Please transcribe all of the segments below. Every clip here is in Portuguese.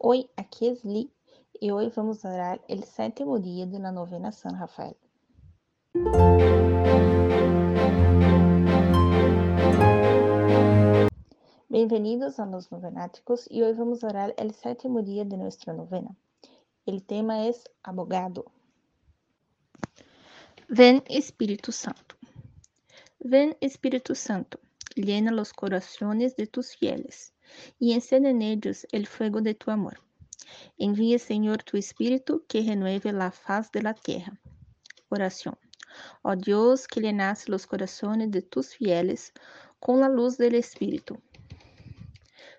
Oi, aqui é Sli e hoje vamos orar o sétimo dia da novena San Rafael. Bem-vindos a los novenáticos e hoje vamos orar o sétimo dia de nossa novena. O tema é abogado. Ven Espírito Santo. Ven Espírito Santo, llena los corazones de tus fieles y encende en ellos el fuego de tu amor. Envía, Señor, tu Espíritu que renueve la faz de la tierra. Oración. Oh Dios, que llenas los corazones de tus fieles con la luz del Espíritu.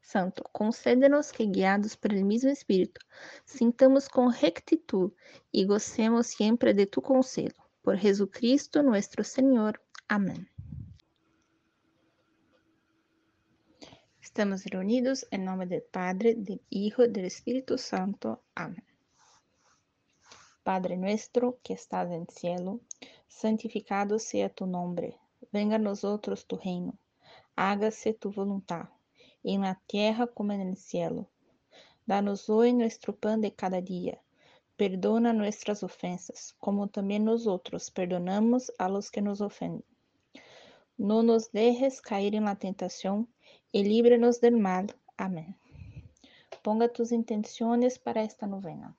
Santo, concédenos que, guiados por el mismo Espíritu, sintamos con rectitud y gocemos siempre de tu consuelo. Por Jesucristo nuestro Señor. Amém. Estamos reunidos em nome do Padre, do Hijo e do Espírito Santo. Amém. Padre nuestro que estás en cielo, santificado sea tu nombre. Venga a nosotros tu reino. Hágase tu voluntad, en la tierra como en el cielo. Danos hoy nuestro pan de cada día. Perdona nuestras ofensas, como também nosotros perdonamos a los que nos ofenden. No nos dejes caer en la tentación y líbranos del mal. Amén. Ponga tus intenciones para esta novena.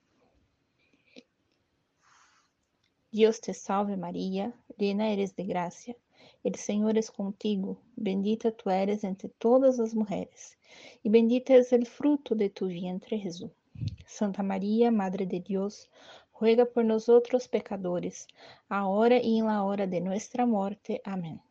Dios te salve María, llena eres de gracia. El Señor es contigo, bendita tú eres entre todas las mujeres, y bendito es el fruto de tu vientre Jesús. Santa María, Madre de Dios, ruega por nosotros pecadores, ahora y en la hora de nuestra muerte. Amén.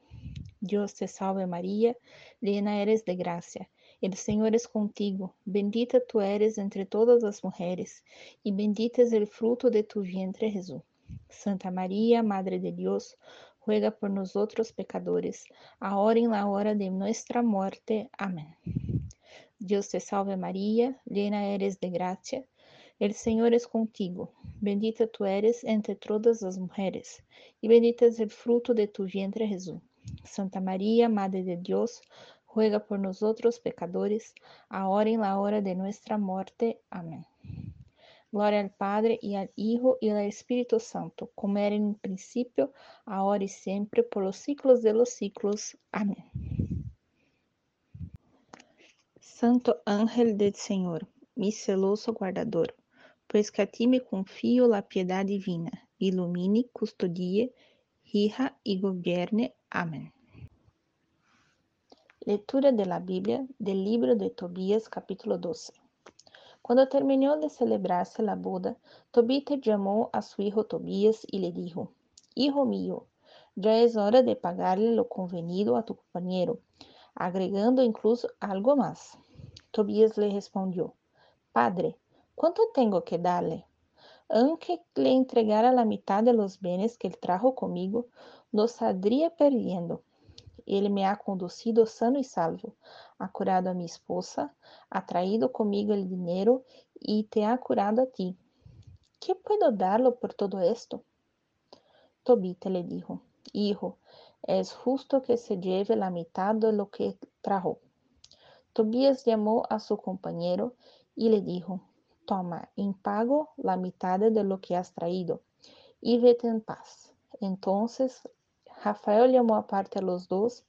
Dios te salve María, llena eres de gracia. El Señor es contigo, bendita tú eres entre todas las mujeres, y bendito es el fruto de tu vientre Jesús. Santa María, Madre de Dios, ruega por nosotros pecadores, ahora en la hora de nuestra muerte. Amén. Dios te salve María, llena eres de gracia. El Señor es contigo, bendita tú eres entre todas las mujeres, y bendito es el fruto de tu vientre Jesús. Santa María, Madre de Dios, ruega por nosotros pecadores, ahora en la hora de nuestra muerte. Amén. Glória ao Padre, e ao Hijo, e ao Espírito Santo, como era no princípio, agora e sempre, por los siglos de los siglos. Amém. Santo ángel del Senhor, mi celoso guardador, pois que a ti me confio la piedade divina, ilumine, custodie, rija e gobierne. Amém. Leitura de la Bíblia del libro de Tobías, capítulo 12. Quando terminou de celebrarse la boda, Tobita chamou a su hijo Tobías y le dijo, Hijo mío, ya es hora de pagarle lo convenido a tu compañero, agregando incluso algo más. Tobías le respondió, Padre, ¿cuánto tengo que darle? Aunque le entregara la mitad de los bienes que él trajo conmigo, los saldría perdiendo. Ele me ha conducido sano e salvo, ha curado a mi esposa, ha traído conmigo el dinero y te ha curado a ti. ¿Qué puedo darlo por todo esto? Tobita le dijo, Hijo, es justo que se lleve la mitad de lo que trajo. Tobías llamó a su compañero y le dijo, Toma en pago la mitad de lo que has traído y vete en paz. Entonces Rafael llamó aparte a los dos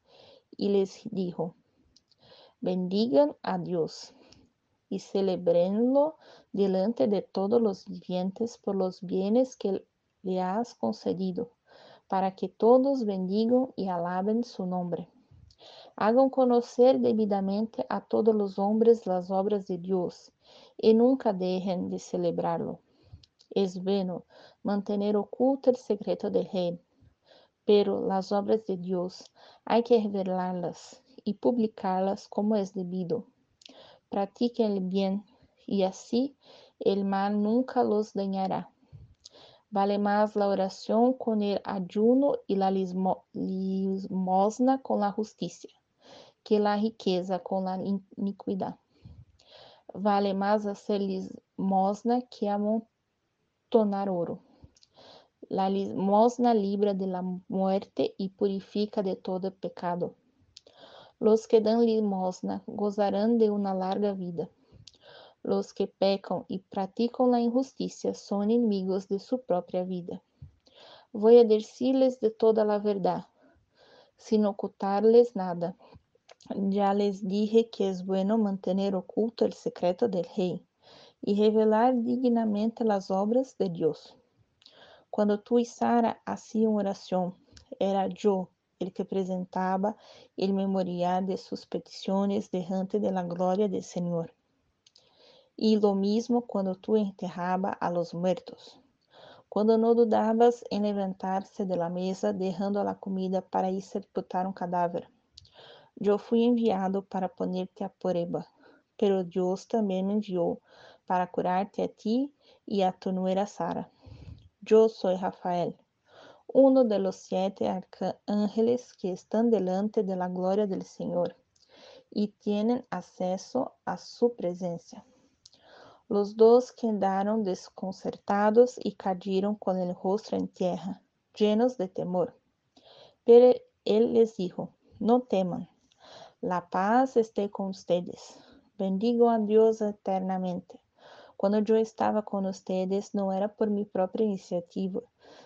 y les dijo, bendigan a Dios y celebrenlo delante de todos los vivientes por los bienes que le has concedido, para que todos bendigan y alaben su nombre. Hagan conocer debidamente a todos los hombres las obras de Dios y nunca dejen de celebrarlo. Es bueno mantener oculto el secreto del rey pero las obras de Dios hay que revelarlas y publicarlas como es debido. Practiquen el bien y así el mal nunca los dañará. Vale más la oración con el ayuno y la limosna con la justicia que la riqueza con la iniquidad. Vale más hacer limosna que amontonar oro. La limosna libra de la muerte y purifica de todo pecado. Los que dan limosna gozarán de una larga vida. Los que pecan y practican la injusticia son enemigos de su propia vida. Voy a decirles de toda la verdad, sin ocultarles nada. Ya les dije que es bueno mantener oculto el secreto del rey y revelar dignamente las obras de Dios. Cuando tú y Sara hacían oración, era yo el que presentaba el memorial de sus peticiones delante de la del Señor. Y lo mismo cuando tú enterraba a los muertos. Cuando no dudabas en levantarse de la mesa dejando la comida para ir sepultar un cadáver. Yo fui enviado para ponerte a prueba, pero Dios también me envió para curarte a ti y a tu nuera Sara. Yo soy Rafael, uno de los siete ángeles que están delante de la gloria del Señor y tienen acceso a su presencia. Los dos quedaron desconcertados y cayeron con el rostro en tierra, llenos de temor. Pero él les dijo, no teman, la paz esté con ustedes. Bendigo a Dios eternamente Quando eu estava com vocês, não era por minha própria iniciativa,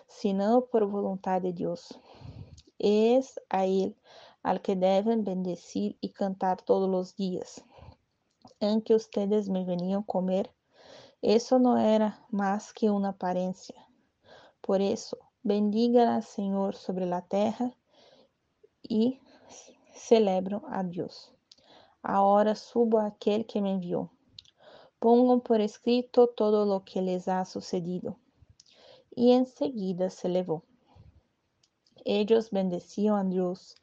sino por vontade de Deus. Es a Ele al que devem bendecir e cantar todos os dias. Em que ustedes me veniam comer, isso não era mais que uma aparência. Por isso, bendiga a Senhor sobre a terra e celebram a Deus. Agora subo aquele que me enviou. Pongan por escrito todo lo que les ha sucedido. Y enseguida se levó. Ellos bendecían a Dios,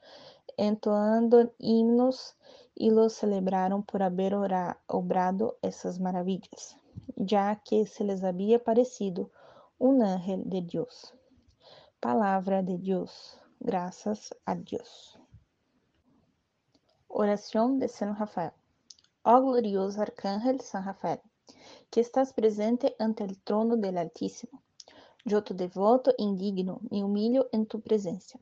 entoando himnos y lo celebraron por haber obrado esas maravillas, ya que se les había parecido un ángel de Dios. Palabra de Dios. Graças a Deus. Oração de São Rafael. Ó glorioso Arcángel San Rafael, que estás presente ante el trono del Altísimo. Yo tu devoto indigno me humillo en tu presencia,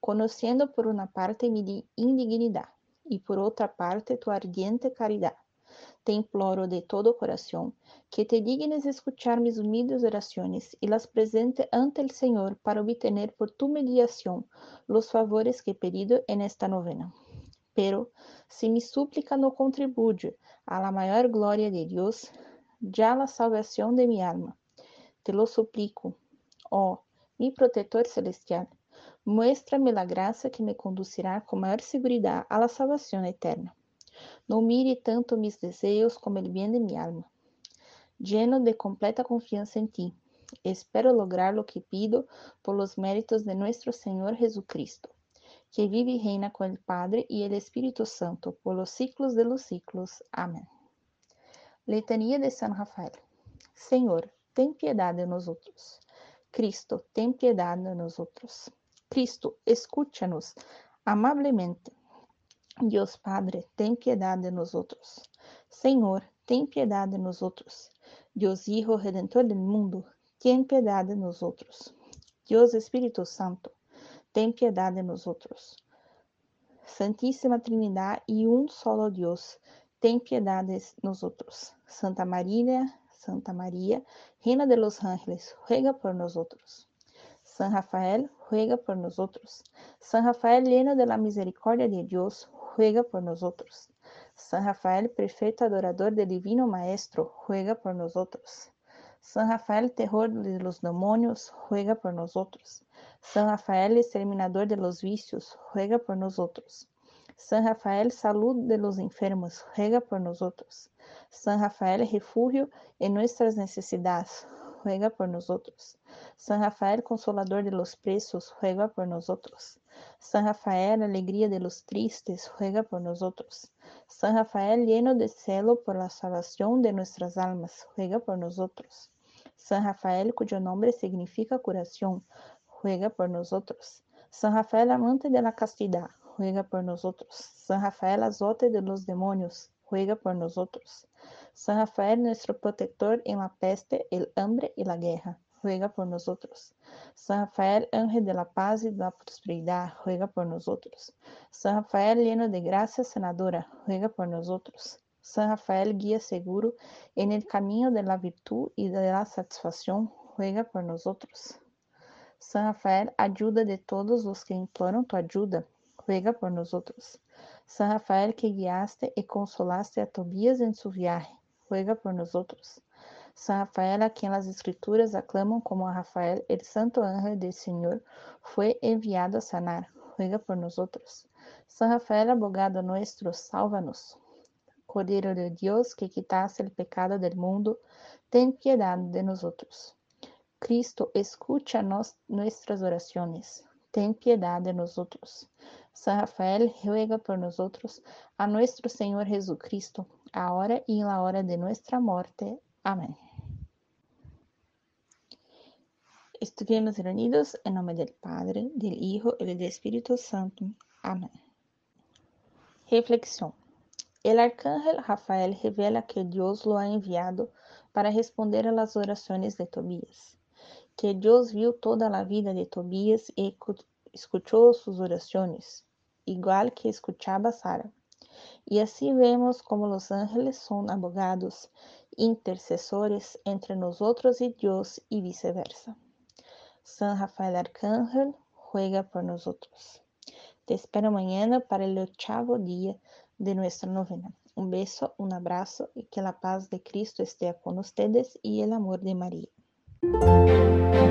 conociendo por una parte mi indignidad y por otra parte tu ardiente caridad. Te imploro de todo corazón que te dignes escuchar mis humildes oraciones y las presente ante el Señor para obtener por tu mediación los favores que he pedido en esta novena. Pero si mi súplica no contribuye a la mayor gloria de Dios, ya la salvación de mi alma, te lo suplico, oh mi protector celestial, muéstrame la gracia que me conducirá con mayor seguridad a la salvación eterna. No mire tanto mis deseos como el bien de mi alma. Lleno de completa confianza en ti, espero lograr lo que pido por los méritos de nuestro Señor Jesucristo que vive y reina con el Padre y el Espíritu Santo por los siglos de los siglos. Amén. Letanía de San Rafael. Senhor, tem piedad de nosotros. Cristo, ten piedad de nosotros. Cristo, escúchanos amablemente. Dios Padre, ten piedad de nosotros. Senhor, ten piedad de nosotros. Dios Hijo Redentor del mundo, ten piedad de nosotros. Dios Espíritu Santo, tem piedade de nós outros. Santíssima Trindade e um solo Deus, tem piedade de nós outros. Santa Maria, Santa Maria, Reina de los Ángeles, ruega por nós outros. San Rafael, ruega por nós outros. San Rafael, lleno de la misericordia de Deus, ruega por nós outros. San Rafael, prefeito adorador del Divino Maestro, ruega por nós outros. San Rafael, terror de los demonios, ruega por nós outros. San Rafael, exterminador de los vicios, ruega por nosotros. San Rafael, salud de los enfermos, ruega por nosotros. San Rafael, refugio en nuestras necesidades, ruega por nosotros. San Rafael, consolador de los presos, ruega por nosotros. San Rafael, alegría de los tristes, ruega por nosotros. San Rafael, lleno de celo por la salvación de nuestras almas, ruega por nosotros. San Rafael, cuyo nombre significa curación, ruega por nosotros. San Rafael, amante de la castidad, ruega por nosotros. San Rafael, azote de los demonios, ruega por nosotros. San Rafael, nuestro protector en la peste, el hambre y la guerra, ruega por nosotros. San Rafael, ángel de la paz y de la prosperidad, ruega por nosotros. San Rafael, lleno de gracia sanadora, ruega por nosotros. San Rafael, guía seguro en el camino de la virtud y de la satisfacción, ruega por nosotros. San Rafael, ayuda de todos los que imploran tu ayuda, ruega por nosotros. San Rafael, que guiaste y consolaste a Tobías en su viaje, ruega por nosotros. San Rafael, a quien las escrituras aclaman como a Rafael, el santo ángel del Señor, fue enviado a sanar, ruega por nosotros. San Rafael, abogado nuestro, sálvanos. Cordero de Dios, que quitaste el pecado del mundo, ten piedad de nosotros. Cristo, escucha nos, nuestras oraciones, ten piedad de nosotros. San Rafael, ruega por nosotros, a nuestro Señor Jesucristo, ahora y en la hora de nuestra muerte. Amén. Estuvimos reunidos en nombre del Padre, del Hijo y del Espíritu Santo. Amén. Reflexión. El arcángel Rafael revela que Dios lo ha enviado para responder a las oraciones de Tobías, que Dios vio toda la vida de Tobías y escuchó sus oraciones, igual que escuchaba Sara. Y así vemos como los ángeles son abogados, intercesores entre nosotros y Dios y viceversa. San Rafael Arcángel juega por nosotros. Te espero mañana para el octavo día de nuestra novena. Un beso, un abrazo y que la paz de Cristo esté con ustedes y el amor de María.